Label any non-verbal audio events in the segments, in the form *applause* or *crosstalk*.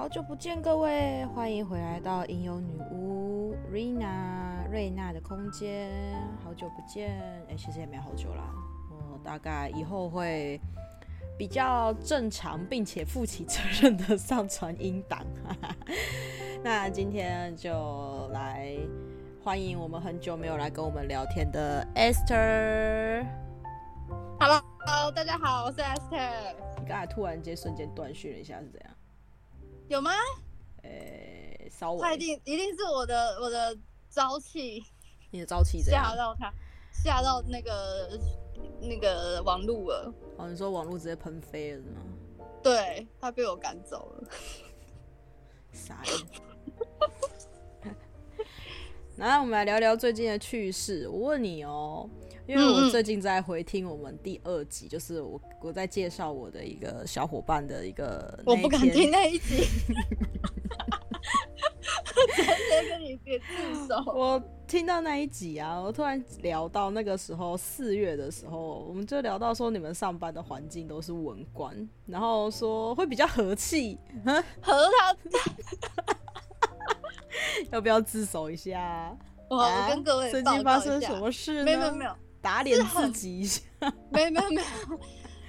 好久不见，各位，欢迎回来到吟游女巫 Rina 瑞娜的空间。好久不见，哎，其实也没好久啦。我大概以后会比较正常，并且负起责任的上传音档。*laughs* 那今天就来欢迎我们很久没有来跟我们聊天的 Esther。Hello，Hello，大家好，我是 Esther。你刚才突然间瞬间断讯了一下，是怎样？有吗？呃、欸，稍微。他一定一定是我的我的朝气，你的朝气吓到他，吓到那个那个网路了。哦，你说网路直接喷飞了是吗？对，他被我赶走了。*laughs* 傻眼。来，我们来聊聊最近的趣事。我问你哦。因为我最近在回听我们第二集，嗯、就是我我在介绍我的一个小伙伴的一个，我不敢听那一集，直接跟你别自首。我听到那一集啊，我突然聊到那个时候四月的时候，我们就聊到说你们上班的环境都是文官，然后说会比较和气，和他 *laughs* 要不要自首一下？我我跟各位最近发生什么事呢？没有没有。打脸自己一下，没有没有没有，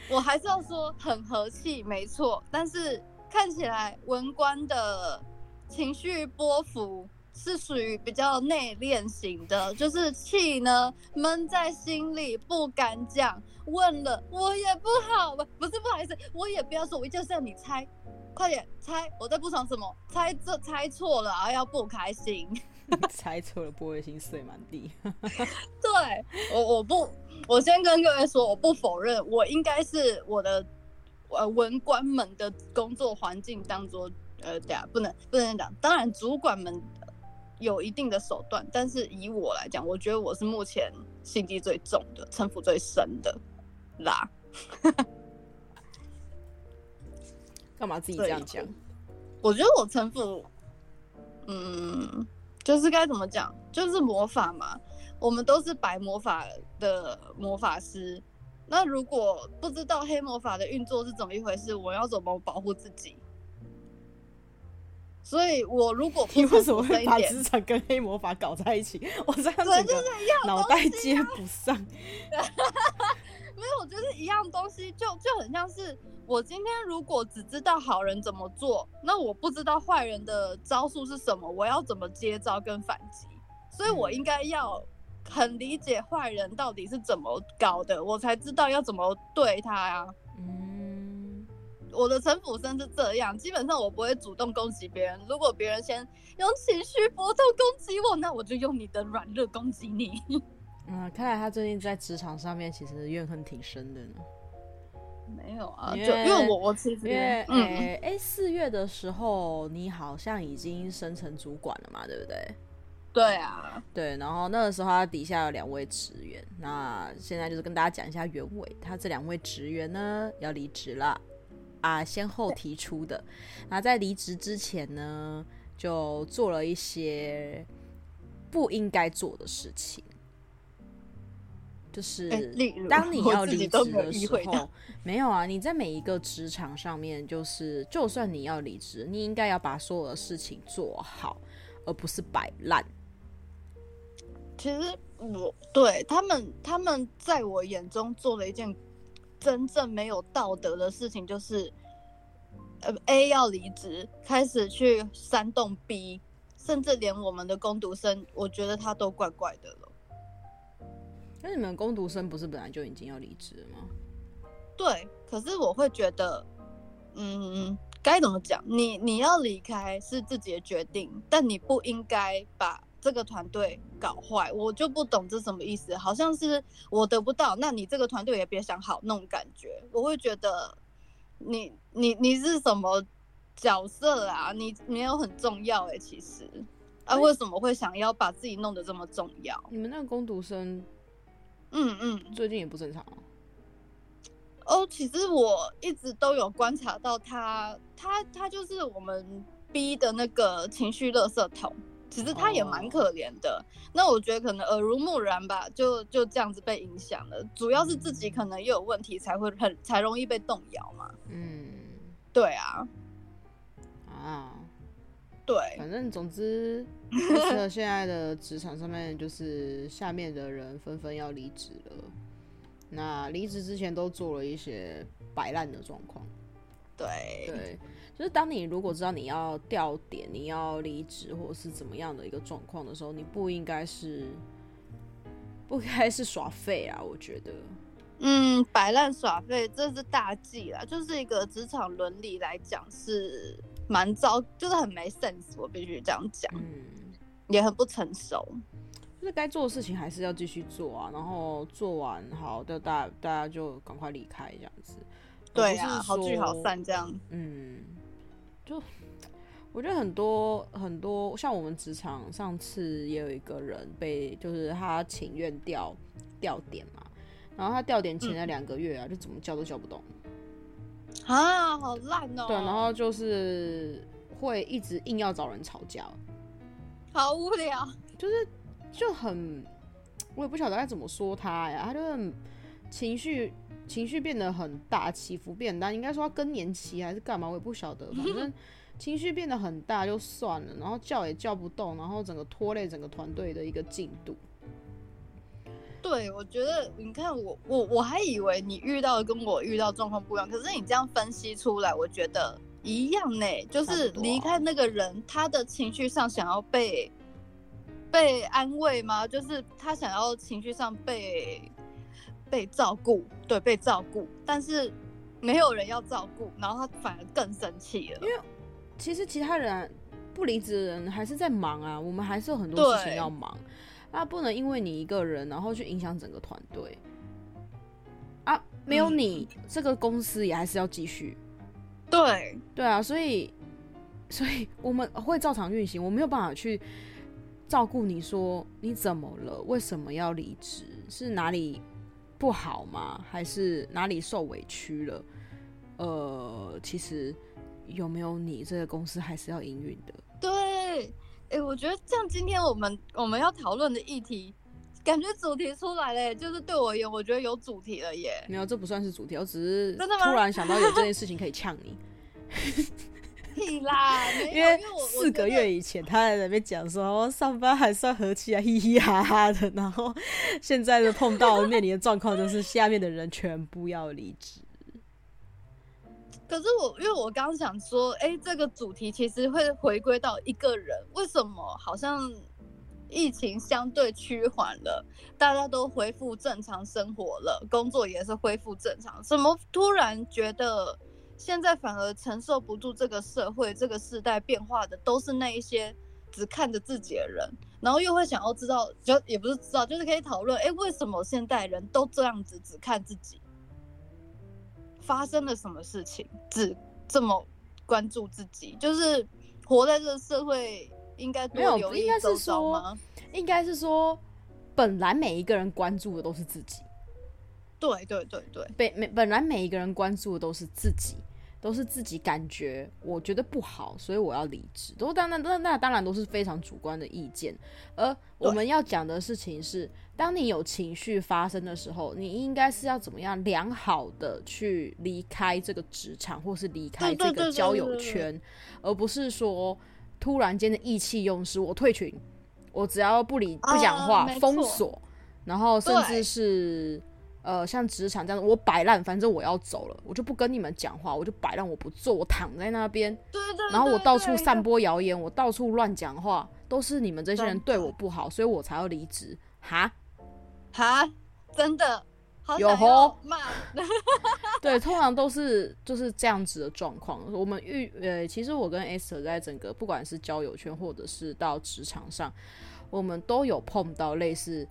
*laughs* 我还是要说很和气，没错。但是看起来文官的情绪波幅是属于比较内敛型的，就是气呢闷在心里不敢讲，问了我也不好，吧不是不好意思，我也不要说，我就是要你猜，快点猜我在不爽什么，猜这猜错了啊要不开心。*laughs* *laughs* 猜错了，玻璃心碎满地。*laughs* 对我，我不，我先跟各位说，我不否认，我应该是我的呃文官们的工作环境当中，呃，对啊，不能不能讲。当然，主管们有一定的手段，但是以我来讲，我觉得我是目前心机最重的，城府最深的啦。干嘛自己这样讲？我觉得我城府，嗯。就是该怎么讲，就是魔法嘛，我们都是白魔法的魔法师。那如果不知道黑魔法的运作是怎么一回事，我要怎么保护自己？所以，我如果 *laughs* 你为什么会把职场跟黑魔法搞在一起？我这样子脑袋接不上。*laughs* 没有，我觉得一样东西就就很像是我今天如果只知道好人怎么做，那我不知道坏人的招数是什么，我要怎么接招跟反击？所以我应该要很理解坏人到底是怎么搞的，我才知道要怎么对他呀、啊。嗯，我的城府深是这样，基本上我不会主动攻击别人。如果别人先用情绪波动攻击我，那我就用你的软弱攻击你。嗯，看来他最近在职场上面其实怨恨挺深的呢。没有啊，因为就因为我我其实因为诶诶，四、欸、月的时候你好像已经升成主管了嘛，对不对？对啊，对。然后那个时候他底下有两位职员，那现在就是跟大家讲一下原委，他这两位职员呢要离职了啊，先后提出的。那在离职之前呢，就做了一些不应该做的事情。就是当你 *laughs* 要离职的时候，没有啊，你在每一个职场上面，就是就算你要离职，你应该要把所有的事情做好，而不是摆烂。其实我对他们，他们在我眼中做了一件真正没有道德的事情，就是呃 A 要离职，开始去煽动 B，甚至连我们的工读生，我觉得他都怪怪的了。那你们工读生不是本来就已经要离职了吗？对，可是我会觉得，嗯，该怎么讲？你你要离开是自己的决定，但你不应该把这个团队搞坏。我就不懂这什么意思，好像是我得不到，那你这个团队也别想好那种感觉。我会觉得你，你你你是什么角色啊？你没有很重要哎、欸，其实啊，为什么会想要把自己弄得这么重要？你们那个工读生。嗯嗯，最近也不正常哦。其实我一直都有观察到他，他他就是我们 B 的那个情绪垃圾桶。其实他也蛮可怜的。哦。那我觉得可能耳濡目染吧，就就这样子被影响了。主要是自己可能又有问题，才会很才容易被动摇嘛。嗯，对啊。啊。对，反正总之，就是现在的职场上面，就是下面的人纷纷要离职了。那离职之前都做了一些摆烂的状况。对对，就是当你如果知道你要调点、你要离职或者是怎么样的一个状况的时候，你不应该是不该是耍废啊？我觉得，嗯，摆烂耍废这是大忌啦，就是一个职场伦理来讲是。蛮糟，就是很没 sense，我必须这样讲，嗯，也很不成熟。就是该做的事情还是要继续做啊，然后做完好的，大家大家就赶快离开这样子。对啊，好聚好散这样。嗯，就我觉得很多很多，像我们职场上次也有一个人被，就是他请愿调调点嘛，然后他调点前了两个月啊，嗯，就怎么叫都叫不动。啊，好烂哦！对，然后就是会一直硬要找人吵架，好无聊。就是就很，我也不晓得该怎么说他呀。他就很情绪情绪变得很大，起伏变大。应该说他更年期还是干嘛，我也不晓得。反正 *laughs* 情绪变得很大就算了，然后叫也叫不动，然后整个拖累整个团队的一个进度。对，我觉得你看我我我还以为你遇到的跟我遇到状况不一样，可是你这样分析出来，我觉得一样呢。就是离开那个人，他的情绪上想要被被安慰吗？就是他想要情绪上被被照顾，对，被照顾，但是没有人要照顾，然后他反而更生气了。因为其实其他人不离职的人还是在忙啊，我们还是有很多事情要忙。那不能因为你一个人，然后去影响整个团队啊！没有你，嗯，这个公司也还是要继续。对对啊，所以所以我们会照常运行，我没有办法去照顾你说你怎么了，为什么要离职？是哪里不好吗？还是哪里受委屈了？呃，其实有没有你，这个公司还是要营运的。对。哎、欸，我觉得这样，今天我们我们要讨论的议题，感觉主题出来了，就是对我而言，我觉得有主题了耶。没有，这不算是主题，我只是突然想到有这件事情可以呛你。*laughs* 屁啦，因为四个月以前他在那边讲说上班还算和气啊，嘻嘻哈哈的，然后现在的碰到面临的状况就是下面的人全部要离职。可是我，因为我刚刚想说，哎、这个主题其实会回归到一个人，为什么好像疫情相对趋缓了，大家都恢复正常生活了，工作也是恢复正常，怎么突然觉得现在反而承受不住这个社会、这个时代变化的，都是那一些只看着自己的人，然后又会想要知道，就也不是知道，就是可以讨论，哎、为什么现代人都这样子只看自己？发生了什么事情，只这么关注自己，就是活在这个社会，应该没有，应该是说？应该是说，本来每一个人关注的都是自己。对对对对，本每本来每一个人关注的都是自己。都是自己感觉，我觉得不好，所以我要离职。都当然，那那当然都是非常主观的意见。而我们要讲的事情是，当你有情绪发生的时候，你应该是要怎么样良好的去离开这个职场，或是离开这个交友圈，而不是说突然间的意气用事，我退群，我只要不理不讲话，封锁，然后甚至是。呃，像职场这样，我摆烂，反正我要走了，我就不跟你们讲话，我就摆烂，我不做，我躺在那边。对对对。然后我到处散播谣言，我到处乱讲话，都是你们这些人对我不好，所以我才要离职。哈？哈？真的？有吼？*laughs* 对，通常都是就是这样子的状况。我们遇呃，其实我跟 Esther 在整个不管是交友圈或者是到职场上，我们都有碰到类似。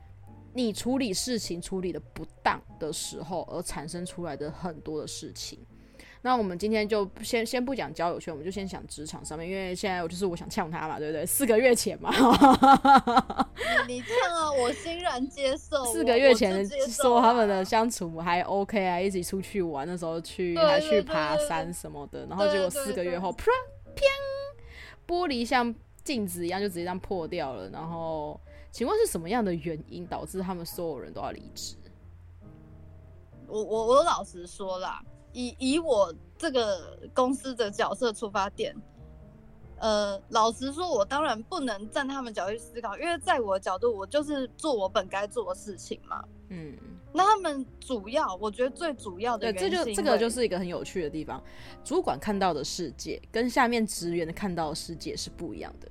你处理事情处理的不当的时候，而产生出来的很多的事情。那我们今天就先先不讲交友圈，我们就先讲职场上面，因为现在我就是我想呛他嘛，对不对？四个月前嘛，你呛啊，我欣然接受。*laughs* 四个月前说他们的相处还 OK 啊，一起出去玩，那时候去还去爬山什么的，然后结果四个月后，啪，啪，玻璃像镜子一样就直接这样破掉了，然后。请问是什么样的原因导致他们所有人都要离职？我我我老实说啦，以以我这个公司的角色出发点，呃，老实说，我当然不能站他们角度去思考，因为在我的角度，我就是做我本该做的事情嘛。嗯。那他们主要，我觉得最主要的，对，这就这个就是一个很有趣的地方。主管看到的世界跟下面职员看到的世界是不一样的。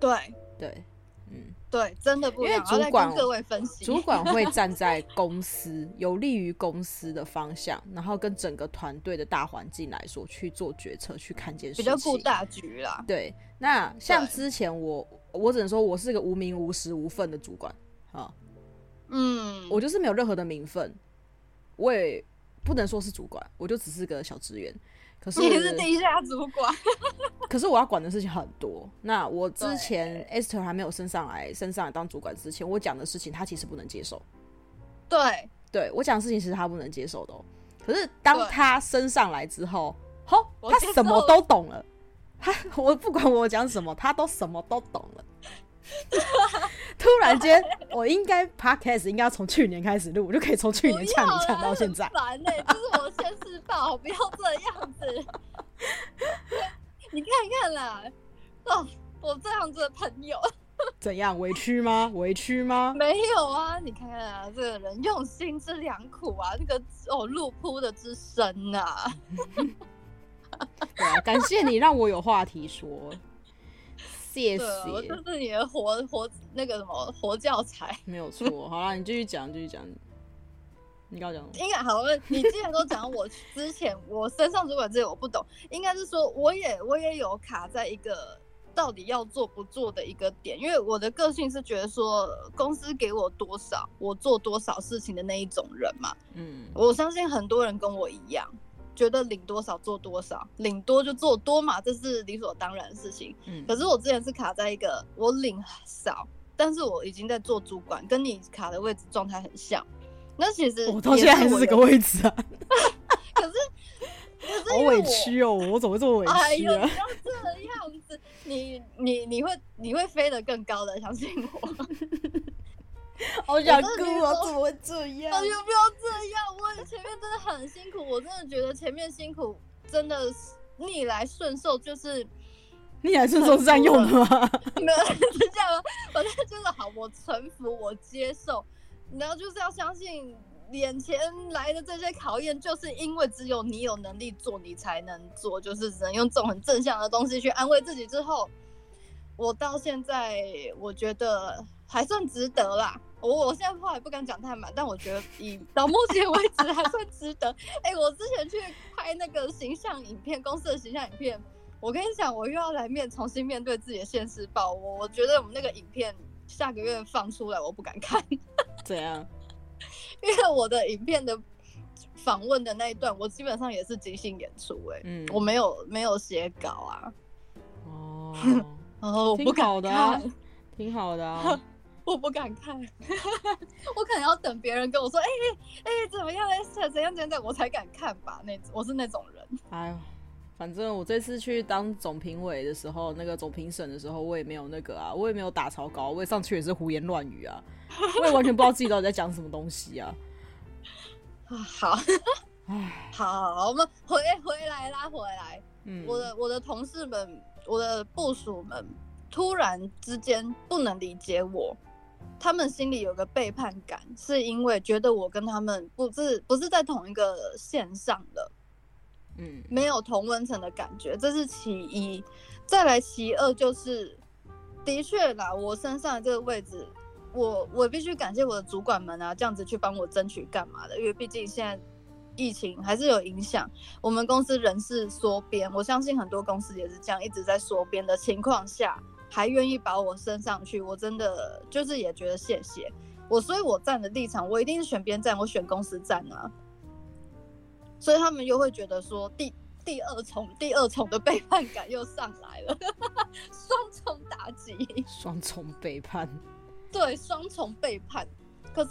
对对，嗯，对，真的不一样。因为主管各位分析，主管会站在公司有利于公司的方向，然后跟整个团队的大环境来说去做决策，去看见事情，比较顾大局啦。对，那像之前我，我只能说我是个无名无实无份的主管啊。嗯，我就是没有任何的名分，我也不能说是主管，我就只是个小职员。可是你是地下主管，*laughs* 可是我要管的事情很多。那我之前 Esther 还没有升上来，升上来当主管之前，我讲的事情他其实不能接受。对，对我讲的事情其实他不能接受的喔。可是当他升上来之后，吼，他什么都懂了。他 *laughs* 我不管我讲什么，他都什么都懂了。*laughs* 突然间，我应该 podcast 应该要从去年开始录，我就可以从去年呛你呛到现在。烦呢、欸，这是我现世报，不要这样子。你看看啦，哦，我这样子的朋友，怎样委屈吗？委屈吗？没有啊，你看看啊，这个人用心之良苦啊，这个哦路铺的之深呐、啊。*laughs* 对啊，感谢你让我有话题说。谢谢，对，我就是你的活活那个什么活教材，*laughs* 没有错。好啦，你继续讲，继续讲。你刚刚讲，应该好了。你既然都讲我之前我身上主管这些我不懂，应该是说我也我也有卡在一个到底要做不做的一个点，因为我的个性是觉得说公司给我多少，我做多少事情的那一种人嘛。嗯，我相信很多人跟我一样。觉得领多少做多少，领多就做多嘛，这是理所当然的事情。嗯，可是我之前是卡在一个我领少，但是我已经在做主管，跟你卡的位置状态很像。那其实我到现在还是这个位置啊。*laughs* 可是，可是好委屈哦，我怎么会这么委屈啊？哎呦，不要这样子，你你你会你会飞得更高的，相信我。*laughs* 好想哭啊！怎么会这样？哎呦，不要这样！我前面真的很辛苦，我真的觉得前面辛苦真的逆来顺受，就是逆来顺受是这样用的 *laughs* 吗？没有是这样吗？反正就是好，我臣服，我接受，然后就是要相信眼前来的这些考验，就是因为只有你有能力做，你才能做，就是只能用这种很正向的东西去安慰自己。之后，我到现在我觉得还算值得啦。我我现在话也不敢讲太满，但我觉得以到目前为止还算值得。*laughs* 哎、欸，我之前去拍那个形象影片，公司的形象影片，我跟你讲，我又要来面重新面对自己的现实报。我我觉得我们那个影片下个月放出来，我不敢看。*laughs* 怎样？因为我的影片的访问的那一段，我基本上也是即兴演出、欸。哎，嗯，我没有没有写稿啊。哦，*laughs* 哦，我不敢看，挺好的啊。挺好的啊我不敢看，*laughs* 我可能要等别人跟我说，哎哎哎，怎么样？哎，怎样怎样怎样，我才敢看吧。那我是那种人。哎呦，反正我这次去当总评委的时候，那个总评审的时候，我也没有那个啊，我也没有打草稿，我也上去也是胡言乱语啊，我也完全不知道自己到底在讲什么东西啊。*laughs* 啊，好，哎，*laughs* 好，我们回回来拉回来。嗯，我的我的同事们，我的部署们，突然之间不能理解我。他们心里有个背叛感，是因为觉得我跟他们不是不是在同一个线上的，嗯，没有同温层的感觉，这是其一。再来其二就是，的确啦，我身上的这个位置，我我必须感谢我的主管们啊，这样子去帮我争取干嘛的？因为毕竟现在疫情还是有影响，我们公司人事缩编，我相信很多公司也是这样，一直在缩编的情况下。还愿意把我升上去，我真的就是也觉得谢谢我，所以我站的立场，我一定是选边站，我选公司站啊。所以他们又会觉得说第第二重第二重的背叛感又上来了，*laughs* 双重打击，双重背叛，对，双重背叛。可是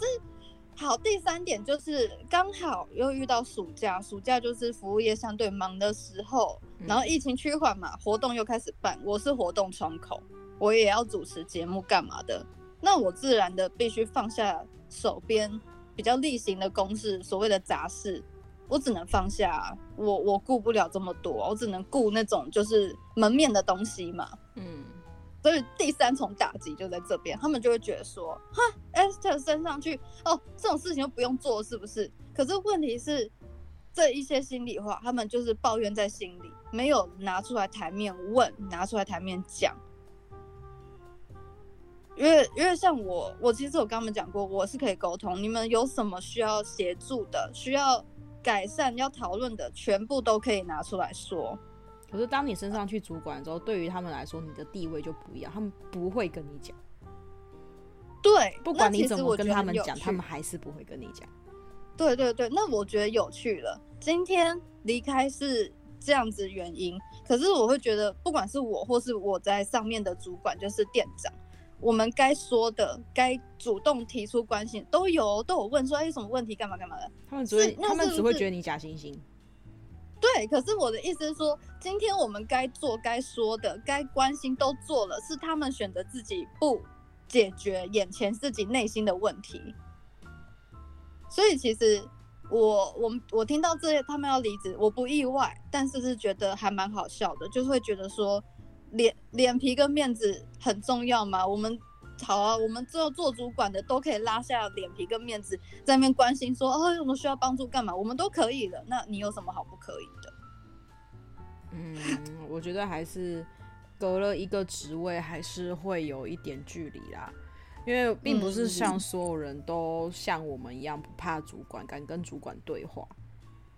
好，第三点就是刚好又遇到暑假，暑假就是服务业相对忙的时候。然后疫情趋缓嘛，活动又开始办，我是活动窗口，我也要主持节目干嘛的，那我自然的必须放下手边比较例行的公事，所谓的杂事，我只能放下，我我顾不了这么多，我只能顾那种就是门面的东西嘛。嗯，所以第三重打击就在这边，他们就会觉得说，哈，Esther 升上去，哦，这种事情就不用做，是不是？可是问题是，这一些心里话，他们就是抱怨在心里，没有拿出来台面问，拿出来台面讲。因为因为像我，我其实我跟他们讲过，我是可以沟通，你们有什么需要协助的，需要。改善要讨论的全部都可以拿出来说。可是当你升上去主管之后，对于他们来说，你的地位就不一样，他们不会跟你讲。对，不管你怎么跟他们讲，他们还是不会跟你讲。对对对，那我觉得有趣了。今天离开是这样子原因，可是我会觉得，不管是我或是我在上面的主管，就是店长。我们该说的，该主动提出关心，都有都有问说，哎，有什么问题，干嘛干嘛的。他们只会，他们只会觉得你假惺惺。对，可是我的意思是说，今天我们该做、该说的、该关心都做了，是他们选择自己不解决眼前自己内心的问题。所以其实我我我听到这些他们要离职，我不意外，但是是觉得还蛮好笑的，就是会觉得说。脸脸皮跟面子很重要嘛？我们好啊，我们做做主管的都可以拉下脸皮跟面子，在那边关心说哦，有什么需要帮助干嘛？我们都可以的。那你有什么好不可以的？嗯，*laughs* 我觉得还是隔了一个职位，还是会有一点距离啦。因为并不是像所有人都像我们一样不怕主管，敢跟主管对话。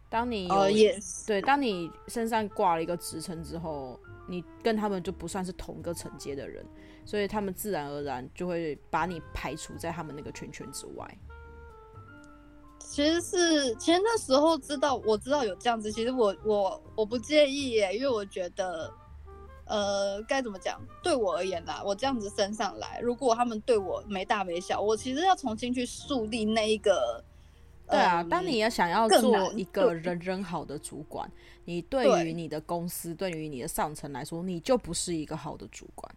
当你有、oh, yes. 对，当你身上挂了一个职称之后。你跟他们就不算是同个层阶的人，所以他们自然而然就会把你排除在他们那个圈圈之外。其实是，其实那时候知道，我知道有这样子，其实我我我不介意耶，因为我觉得，呃，该怎么讲？对我而言啦，我这样子升上来，如果他们对我没大没小，我其实要重新去树立那一个。对啊，当你要想要做一个人人好的主管，你对于你的公司，对于你的上层来说，你就不是一个好的主管。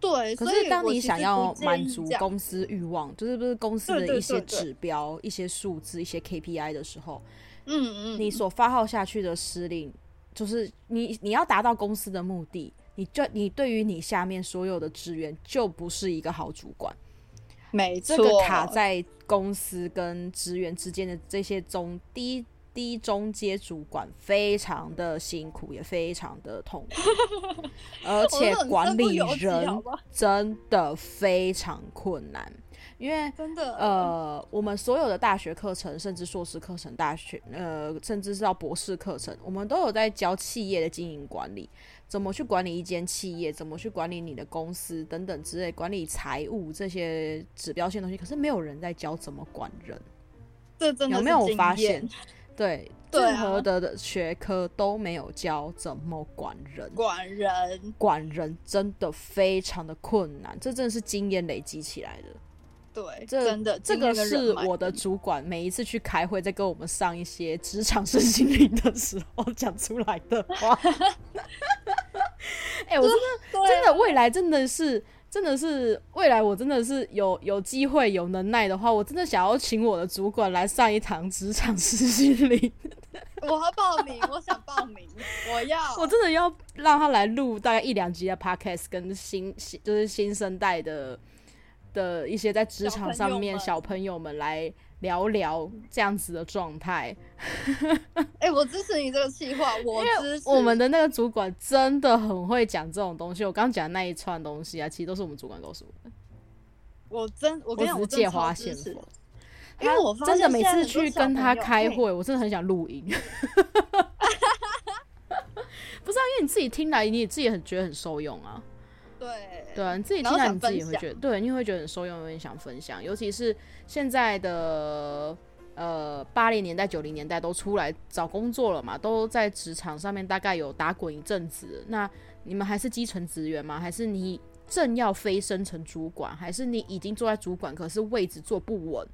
对，可是当你想要满足公司欲望，就是不是公司的一些指标、一些数字、一些 KPI 的时候，嗯嗯，你所发号下去的司令，就是你你要达到公司的目的，你就你对于你下面所有的职员就不是一个好主管。没。错，这个卡在公司跟职员之间的这些中低低中阶主管非常的辛苦，也非常的痛苦，*laughs* 而且管理人真的非常困难，因为真的呃，我们所有的大学课程，甚至硕士课程、大学呃，甚至是到博士课程，我们都有在教企业的经营管理。怎么去管理一间企业？怎么去管理你的公司等等之类，管理财务这些指标性东西，可是没有人在教怎么管人。这真的有没有发现？对，任何的学科都没有教怎么管人。管人，管人真的非常的困难，这真的是经验累积起来的。对，这真的，这个是我的主管每一次去开会，在跟我们上一些职场身心灵的时候讲出来的话。*laughs* 哎、欸，我真的真的未来真的是真的是未来，我真的是有有机会有能耐的话，我真的想要请我的主管来上一堂职场身心灵。我要报名，我想报名，我要，我真的要让他来录大概一两集的 podcast，跟新新就是新生代的。的一些在职场上面小朋友们来聊聊这样子的状态。*laughs* 哎、欸，我支持你这个计划，我支持。我们的那个主管真的很会讲这种东西。我刚讲的那一串东西啊，其实都是我们主管告诉我的。我真，我跟你讲，我只是借花献佛。因为我真的每次去跟他开会，我真的很想录音。*laughs* 不是啊，因为你自己听来，你自己也很觉得很受用啊。对对啊，你自己听到你自己会觉得，对，你会觉得很受用，有点想分享。尤其是现在的呃八零年代、九零年代都出来找工作了嘛，都在职场上面大概有打滚一阵子。那你们还是基层职员吗？还是你正要飞升成主管？还是你已经坐在主管，可是位置坐不稳？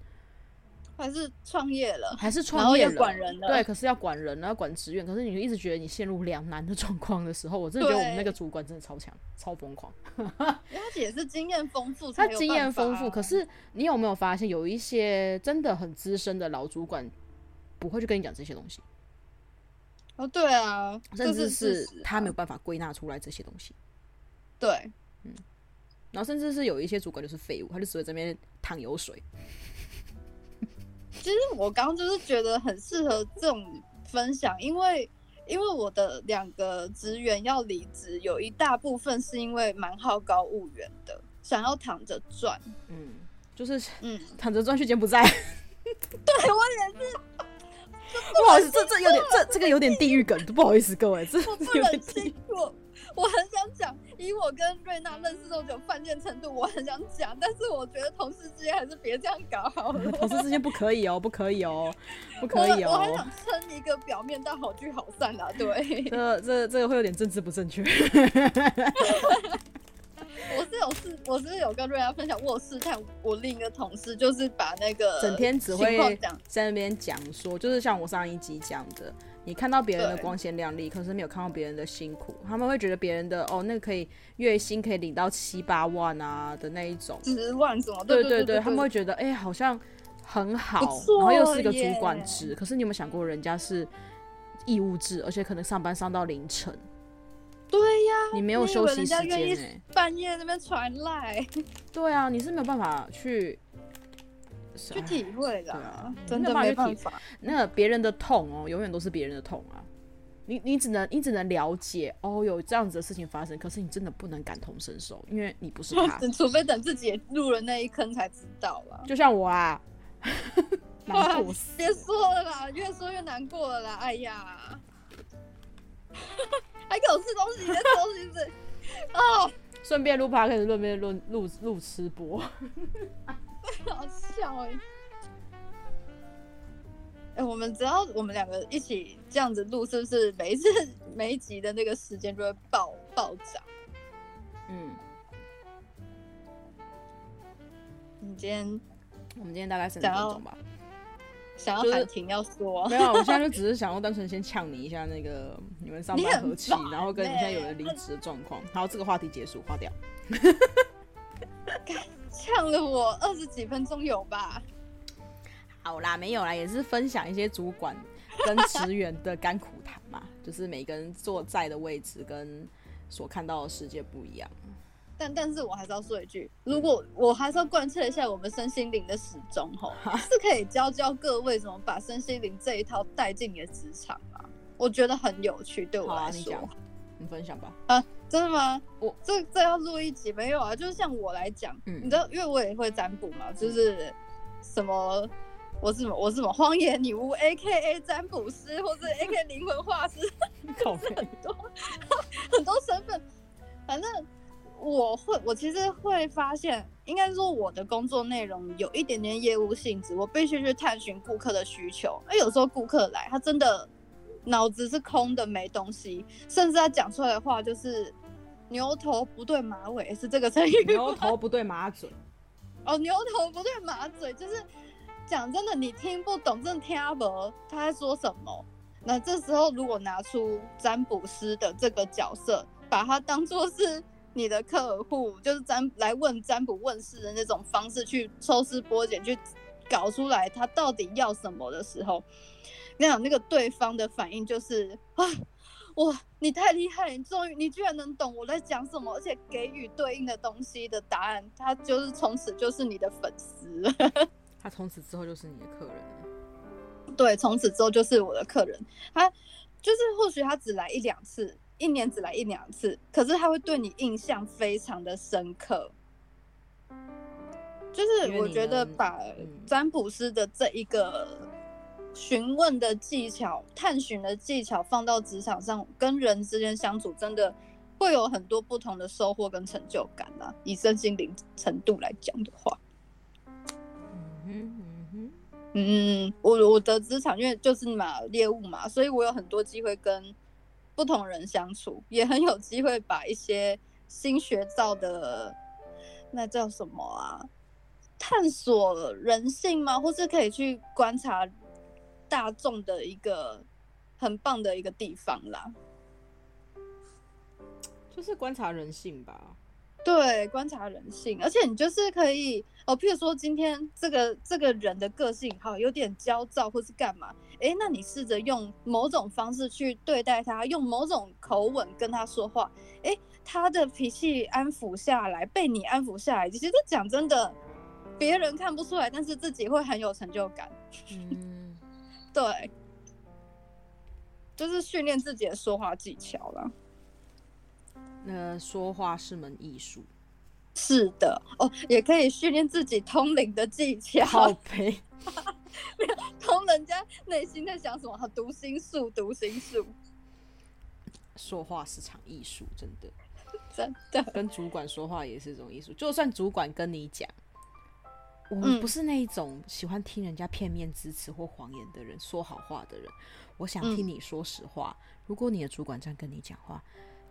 还是创业了，还是创业了，管人了，对，可是要管人，要管职员，可是你就一直觉得你陷入两难的状况的时候，我真的觉得我们那个主管真的超强，超疯狂。他也是经验丰富，*laughs* 他经验丰富，可是你有没有发现，有一些真的很资深的老主管，不会去跟你讲这些东西。哦，对啊，甚至是是他没有办法归纳出来这些东西。对，嗯，然后甚至是有一些主管就是废物，他就只会在这边淌油水。其实我刚刚就是觉得很适合这种分享，因为因为我的两个职员要离职，有一大部分是因为蛮好高骛远的，想要躺着赚。嗯，就是嗯，躺着赚去柬埔寨。*laughs* 对我也是。不好意思，这这有点这这个有点地狱梗，不好意思各位，这我不忍心我我很想讲，以我跟瑞娜认识这么久，犯贱程度我很想讲，但是我觉得同事之间还是别这样搞好了。同事之间不可以哦，不可以哦，不可以哦。我，我还想撑一个表面，但好聚好散啊，对。这这这个会有点政治不正确。*laughs* 我是有试，我是有跟瑞娜分享，我有试探我另一个同事，就是把那个整天只会在那边讲说，就是像我上一集讲的，你看到别人的光鲜亮丽，可是没有看到别人的辛苦，他们会觉得别人的哦，那个可以月薪可以领到七八万啊的那一种，十万什么？对对对，他们会觉得哎、欸，好像很好，然后又是一个主管职，可是你有没有想过，人家是义务制，而且可能上班上到凌晨。对呀，你没有休息时间欸，半夜那边传来。*laughs* 对啊，你是没有办法去去体会的，啊，真的没办法。那别人的痛哦，永远都是别人的痛啊。你你只能你只能了解哦，有这样子的事情发生，可是你真的不能感同身受，因为你不是他。*laughs* 除非等自己也入了那一坑才知道了。就像我啊，*laughs* 难过死。*laughs* 别说了啦，越说越难过了啦。哎呀。还给我吃东西，你在吃东西是？哦，顺便录 podcast，顺便录录录吃播，*laughs* 好笑哎！哎，我们只要我们两个一起这样子录，是不是每一次每一集的那个时间就会爆暴涨？嗯，你今天，我们今天大概三十分钟吧。想要喊停要说、就是，没有，我现在就只是 *laughs* 想要单纯先呛你一下，那个你们上班和气，然后跟你现在有人离职的状况。好，这个话题结束，划掉。呛了我二十几分钟有吧？好啦，没有啦，也是分享一些主管跟职员的甘苦谈嘛，*laughs* 就是每个人坐在的位置跟所看到的世界不一样。但但是我还是要说一句，如果我还是要贯彻一下我们身心灵的始终吼，*laughs* 是可以教教各位怎么把身心灵这一套带进你的职场啊，我觉得很有趣，对我来说。啊、你，分享吧。啊，真的吗？我这这要录一集没有啊？就是像我来讲，嗯，你知道，因为我也会占卜嘛，就是什么，我是什么，我是什么荒野女巫，A K A 占卜师，或者 *laughs* A K 灵魂画师，就是很多很多身份，反正。我会，我其实会发现，应该说我的工作内容有一点点业务性质，我必须去探寻顾客的需求。而有时候顾客来，他真的脑子是空的，没东西，甚至他讲出来的话就是牛头不对马尾，是这个成语。牛头不对马嘴。哦，牛头不对马嘴，就是讲真的，你听不懂，真的听不懂他在说什么。那这时候如果拿出占卜师的这个角色，把它当做是。你的客户就是占来问占卜问事的那种方式去抽丝剥茧，去搞出来他到底要什么的时候，那样那个对方的反应就是啊，哇，你太厉害，你终于你居然能懂我在讲什么，而且给予对应的东西的答案，他就是从此就是你的粉丝，*laughs* 他从此之后就是你的客人，对，从此之后就是我的客人，他就是或许他只来一两次。一年只来一两次，可是他会对你印象非常的深刻。就是我觉得把占卜师的这一个询问的技巧、探寻的技巧放到职场上，跟人之间相处，真的会有很多不同的收获跟成就感啊。以身心灵程度来讲的话，嗯嗯，嗯，我我的职场因为就是嘛业务嘛，所以我有很多机会跟。不同人相处也很有机会把一些新学造的那叫什么啊？探索人性吗？或是可以去观察大众的一个很棒的一个地方啦。就是观察人性吧。对，观察人性，而且你就是可以哦，譬如说今天这个这个人的个性好有点焦躁或是干嘛，哎，那你试着用某种方式去对待他，用某种口吻跟他说话，哎，他的脾气安抚下来，被你安抚下来，其实这讲真的，别人看不出来，但是自己会很有成就感。*laughs* 嗯，对，就是训练自己的说话技巧了。那说话是门艺术，是的哦，也可以训练自己通灵的技巧。*laughs* 好呗，通人家内心在想什么？读心术，读心术。说话是场艺术，真的，真的。跟主管说话也是一种艺术，就算主管跟你讲，我们不是那一种喜欢听人家片面之词或谎言的人，说好话的人。我想听你说实话。嗯、如果你的主管这样跟你讲话。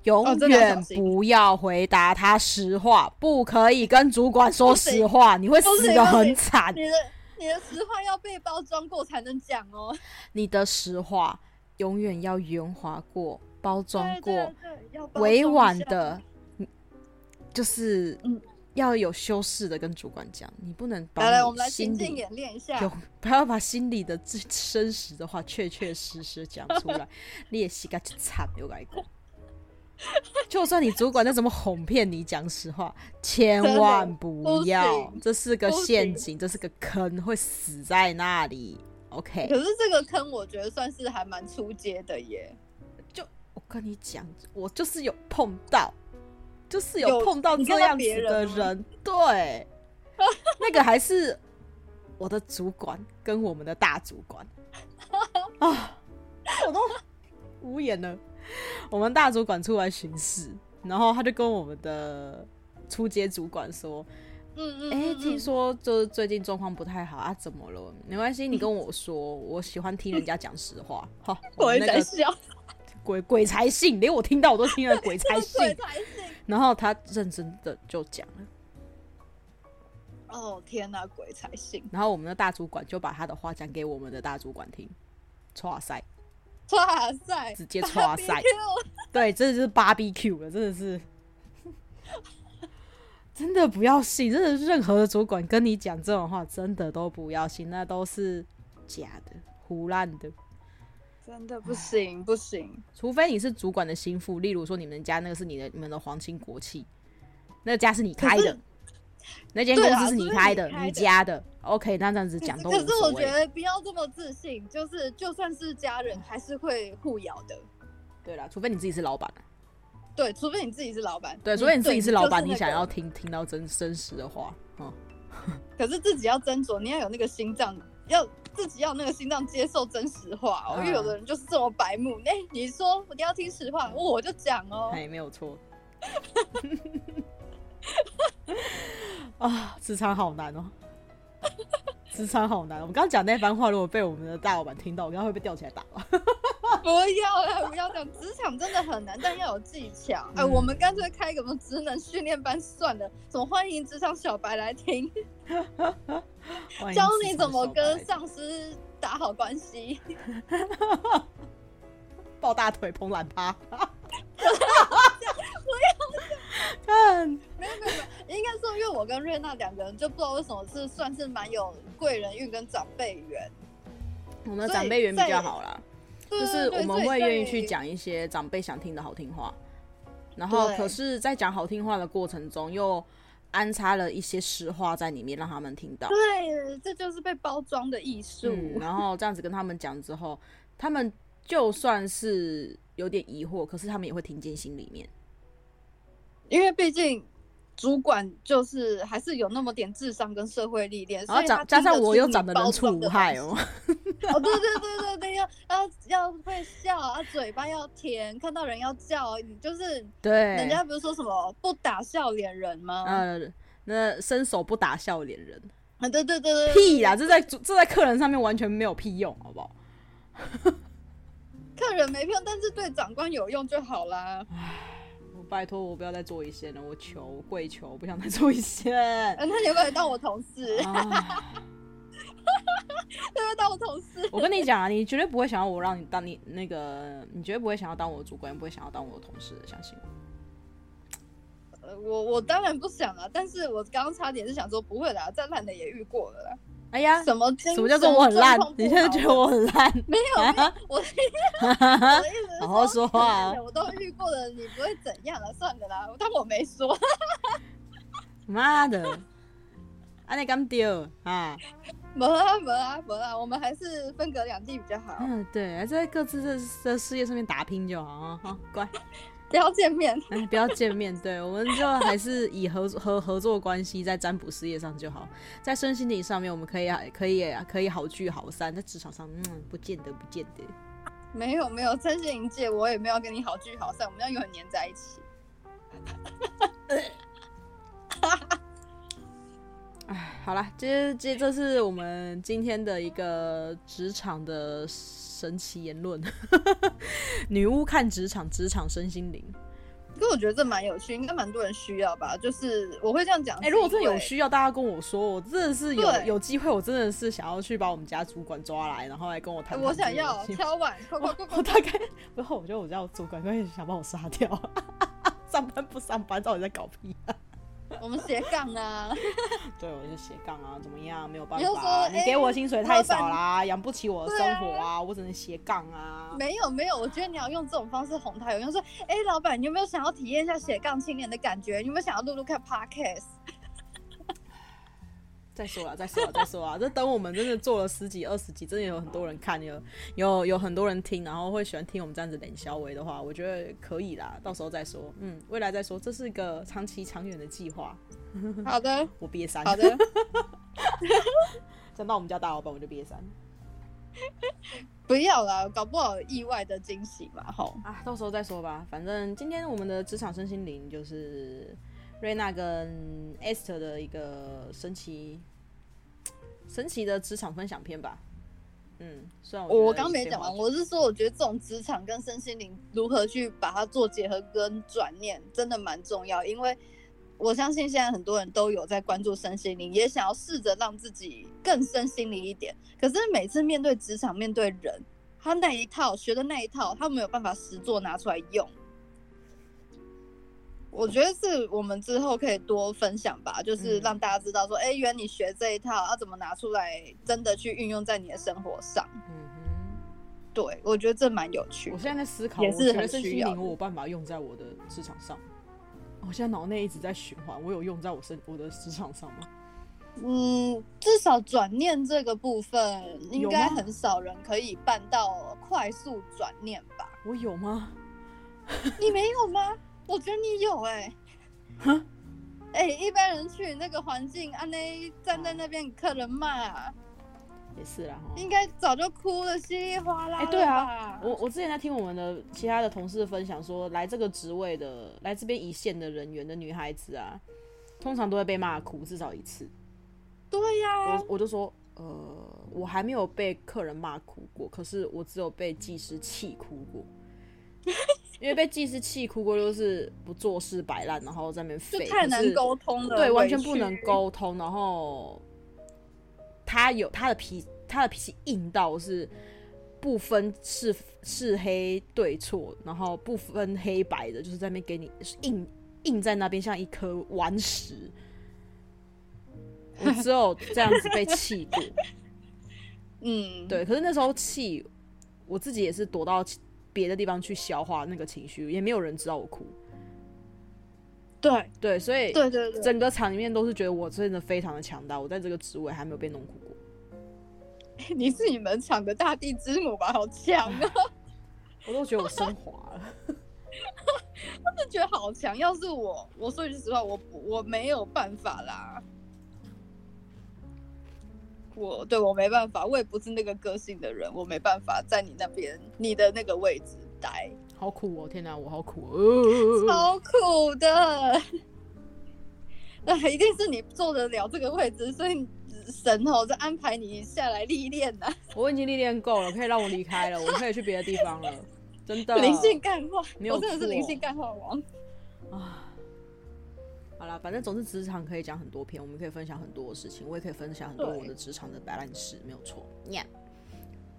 永远不要回答他实话，不可以跟主管说实话，你会死的很惨。你的你的实话要被包装过才能讲哦。*laughs* 你的实话永远要圆滑过、包装过、委婉的，就是要有修饰的跟主管讲。你不能把来来，我们来情境演练一下，不要把心里的最真实的话确确实实讲出来。*laughs* 你也是个惨，有来过。就算你主管再怎么哄骗你，讲实话，千万不要，这是个陷阱，这是个坑，会死在那里。OK。可是这个坑，我觉得算是还蛮出街的耶。就我跟你讲，我就是有碰到，就是有碰到这样子的人，人对，*laughs* 那个还是我的主管跟我们的大主管啊，我都无言了。我们大主管出来巡视，然后他就跟我们的初阶主管说：“嗯嗯，哎、欸，听说就是最近状况不太好啊，怎么了？没关系，你跟我说，我喜欢听人家讲实话。好、嗯，鬼才笑，鬼鬼才信，连我听到我都听了鬼才 *laughs* 信。鬼才信。然后他认真的就讲了。哦天哪，鬼才信。然后我们的大主管就把他的话讲给我们的大主管听。哇塞！*laughs* 哇塞！直接哇塞！对，这就是 BBQ 了，真的是，真的不要信，真的任何的主管跟你讲这种话，真的都不要信，那都是假的、胡乱的，真的不行不行。除非你是主管的心腹，例如说你们家那个是你的、你们的皇亲国戚，那个家是你开的。那间公司是你开的，你，家的，OK，那这样子讲都无所谓。可是我觉得不要这么自信，就是就算是家人，还是会互咬的。对啦，除非你自己是老板。对，除非你自己是老板。对，除非你自己是老板，你想要听听到真真实的话，嗯。*laughs* 可是自己要斟酌，你要有那个心脏，要自己要那个心脏接受真实话哦。因为有的人就是这么白目，哎，你说你要听实话，我就讲哦。哎，没有错。*laughs* 啊，职场好难哦！职场好难。我刚刚讲那番话，如果被我们的大老板听到，我刚刚会被吊起来打吧？*laughs* 不要了，不要讲。职场真的很难，但要有技巧。哎、嗯，我们干脆开个什么职能训练班算了。怎么欢迎职场小白来听？教你怎么跟上司打好关系，*laughs* 抱大腿捧懒趴。不 *laughs* 要 *laughs* 看，没有没有没有，应该说，因为我跟瑞娜两个人就不知道为什么是算是蛮有贵人运跟长辈缘。我们的长辈缘比较好啦，就是我们会愿意去讲一些长辈想听的好听话，然后可是，在讲好听话的过程中，又安插了一些实话在里面，让他们听到。对，这就是被包装的艺术。嗯，然后这样子跟他们讲之后，他们就算是有点疑惑，可是他们也会听进心里面。因为毕竟主管就是还是有那么点智商跟社会历练，然后加加上我又长得人畜无害哦。*laughs* *laughs* 哦，对对对对对，要要要会笑啊，嘴巴要甜，看到人要叫，你就是对。人家不是说什么不打笑脸人吗？嗯，那伸手不打笑脸人啊，对对对对，屁呀，这在这在客人上面完全没有屁用，好不好？*laughs* 客人没屁用，但是对长官有用就好啦。拜托我不要再做一线了，我求我跪求，我不想再做一线。*laughs* 那你有没有当我同事？哈哈哈当我同事？我跟你讲啊，你绝对不会想要我让你当你那个，你绝对不会想要当我的主管，也不会想要当我的同事的，相信我。呃，我我当然不想啊，但是我刚刚差点是想说不会啦，再烂的也遇过了啦。哎呀，什么什么叫做我很烂？你现在觉得我很烂？*laughs* 没有，啊、我 *laughs* 我的意思好好说话啊！*laughs* 我都遇过了，你不会怎样了？算的啦，当我没说。妈的！啊，你敢丢啊？没啊没啊没啊！我们还是分隔两地比较好。嗯，对，还是在各自的的事业上面打拼就好啊！好，乖。不要见面，哎，不要见面，对，我们就还是以合合合作关系在占卜事业上就好，在身心灵上面我们可以啊可以可以好聚好散，在职场上，嗯，不见得不见得。没有没有，身心灵界我也没有跟你好聚好散，我们要永远黏在一起。*laughs* 哎，好了，这这这是我们今天的一个职场的。神奇言论，*laughs* 女巫看职场，职场身心灵。可我觉得这蛮有趣，应该蛮多人需要吧。就是我会这样讲，哎、欸，如果真的有需要，大家跟我说，我真的是有有机会，我真的是想要去把我们家主管抓来，然后来跟我谈。我想要敲碗，快快快快！我大概，然后我觉得我家主管会想把我杀掉，*laughs* 上班不上班，到底在搞屁啊？我们斜杠啊，*laughs* 对，我就斜杠啊，怎么样？没有办法、啊，你给我薪水太少啦，养、欸、不起我的生活啊，啊我只能斜杠啊。没有没有，我觉得你要用这种方式哄他，有用说，哎、欸，老板，你有没有想要体验一下斜杠青年的感觉？你有没有想要录录看 Podcast？再说了，再说了，再说了！*laughs* 这等我们真的做了十几、二十集，真的有很多人看，有有有很多人听，然后会喜欢听我们这样子冷笑话的话，我觉得可以啦。到时候再说，嗯，未来再说，这是一个长期、长远的计划。*laughs* 好的，我憋三。好的，*laughs* 等到我们家大老板，我就憋三。不要啦，搞不好意外的惊喜吧！好啊，到时候再说吧。反正今天我们的职场身心灵就是。瑞娜跟 Esther 的一个神奇、神奇的职场分享片吧。嗯，虽然我我刚没讲完，我是说，我觉得这种职场跟身心灵如何去把它做结合跟转念，真的蛮重要。因为我相信现在很多人都有在关注身心灵，也想要试着让自己更身心灵一点。可是每次面对职场、面对人，他那一套学的那一套，他没有办法实作拿出来用。我觉得是我们之后可以多分享吧，就是让大家知道说，哎、原来你学这一套要怎么拿出来，真的去运用在你的生活上。嗯哼，对，我觉得这蛮有趣。我现在在思考，也是很需要，我有办法用在我的职场上。我现在脑内一直在循环，我有用在我身我的职场上吗？嗯，至少转念这个部分，应该很少人可以办到快速转念吧？我有吗？你没有吗？我觉得你有哎、欸，哼，哎，一般人去那个环境，安内站在那边，客人骂，也是啦，应该早就哭了，稀里哗啦。哎、欸，对啊，我我之前在听我们的其他的同事分享说，来这个职位的，来这边一线的人员的女孩子啊，通常都会被骂哭至少一次。对呀、啊，我我就说，呃，我还没有被客人骂哭过，可是我只有被技师气哭过。*laughs* 因为被技师气哭过，就是不做事摆烂，然后在那边废，太难沟通了，对，完全不能沟通。然后他有他的脾，他的脾气硬到是不分是是黑对错，然后不分黑白的，就是在那边给你硬硬在那边，像一颗顽石。我只有这样子被气过，*laughs* 嗯，对。可是那时候气，我自己也是躲到。别的地方去消化那个情绪，也没有人知道我哭。对对，所以对对对，整个场里面都是觉得我真的非常的强大。我在这个职位还没有被弄哭过。*laughs* 你是你们厂的大地之母吧？好强啊！*laughs* 我都觉得我升华了。*laughs* 我就觉得好强。要是我，我说句实话，我我没有办法啦。我对我没办法，我也不是那个个性的人，我没办法在你那边你的那个位置待。好苦哦！天哪，我好苦哦，超苦的。*laughs* 那一定是你坐得了这个位置，所以神哦在安排你下来历练呢。*laughs* 我已经历练够了，可以让我离开了，我可以去别的地方了。真的，灵性干化，我真的是灵性干化王啊。*sighs* 好了，反正总是职场可以讲很多篇，我们可以分享很多的事情，我也可以分享很多我的职场的白烂事，没有错。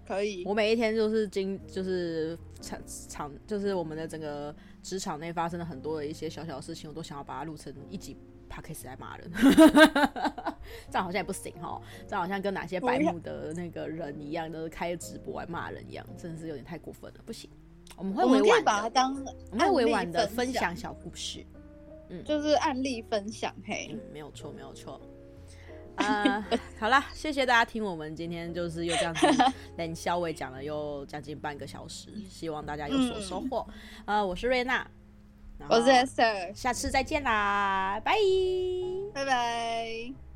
可以。我每一天就是经就是场场就是我们的整个职场内发生了很多的一些小小的事情，我都想要把它录成一集 podcast 来骂人。*laughs* 这样好像也不行哈，这样好像跟哪些白目的那个人一样，都是开直播来骂人一样，真的是有点太过分了，不行。我们会委婉把它当，我们会委婉的分享小故事，嗯，就是案例分享，嘿，嗯、没有错，没有错。啊、uh, *laughs* 好啦，谢谢大家听我们今天就是又这样子连肖伟讲了又将近半个小时，希望大家有所收获。呃、嗯，uh, 我是瑞娜，我是 Esther，下次再见啦，拜。拜拜。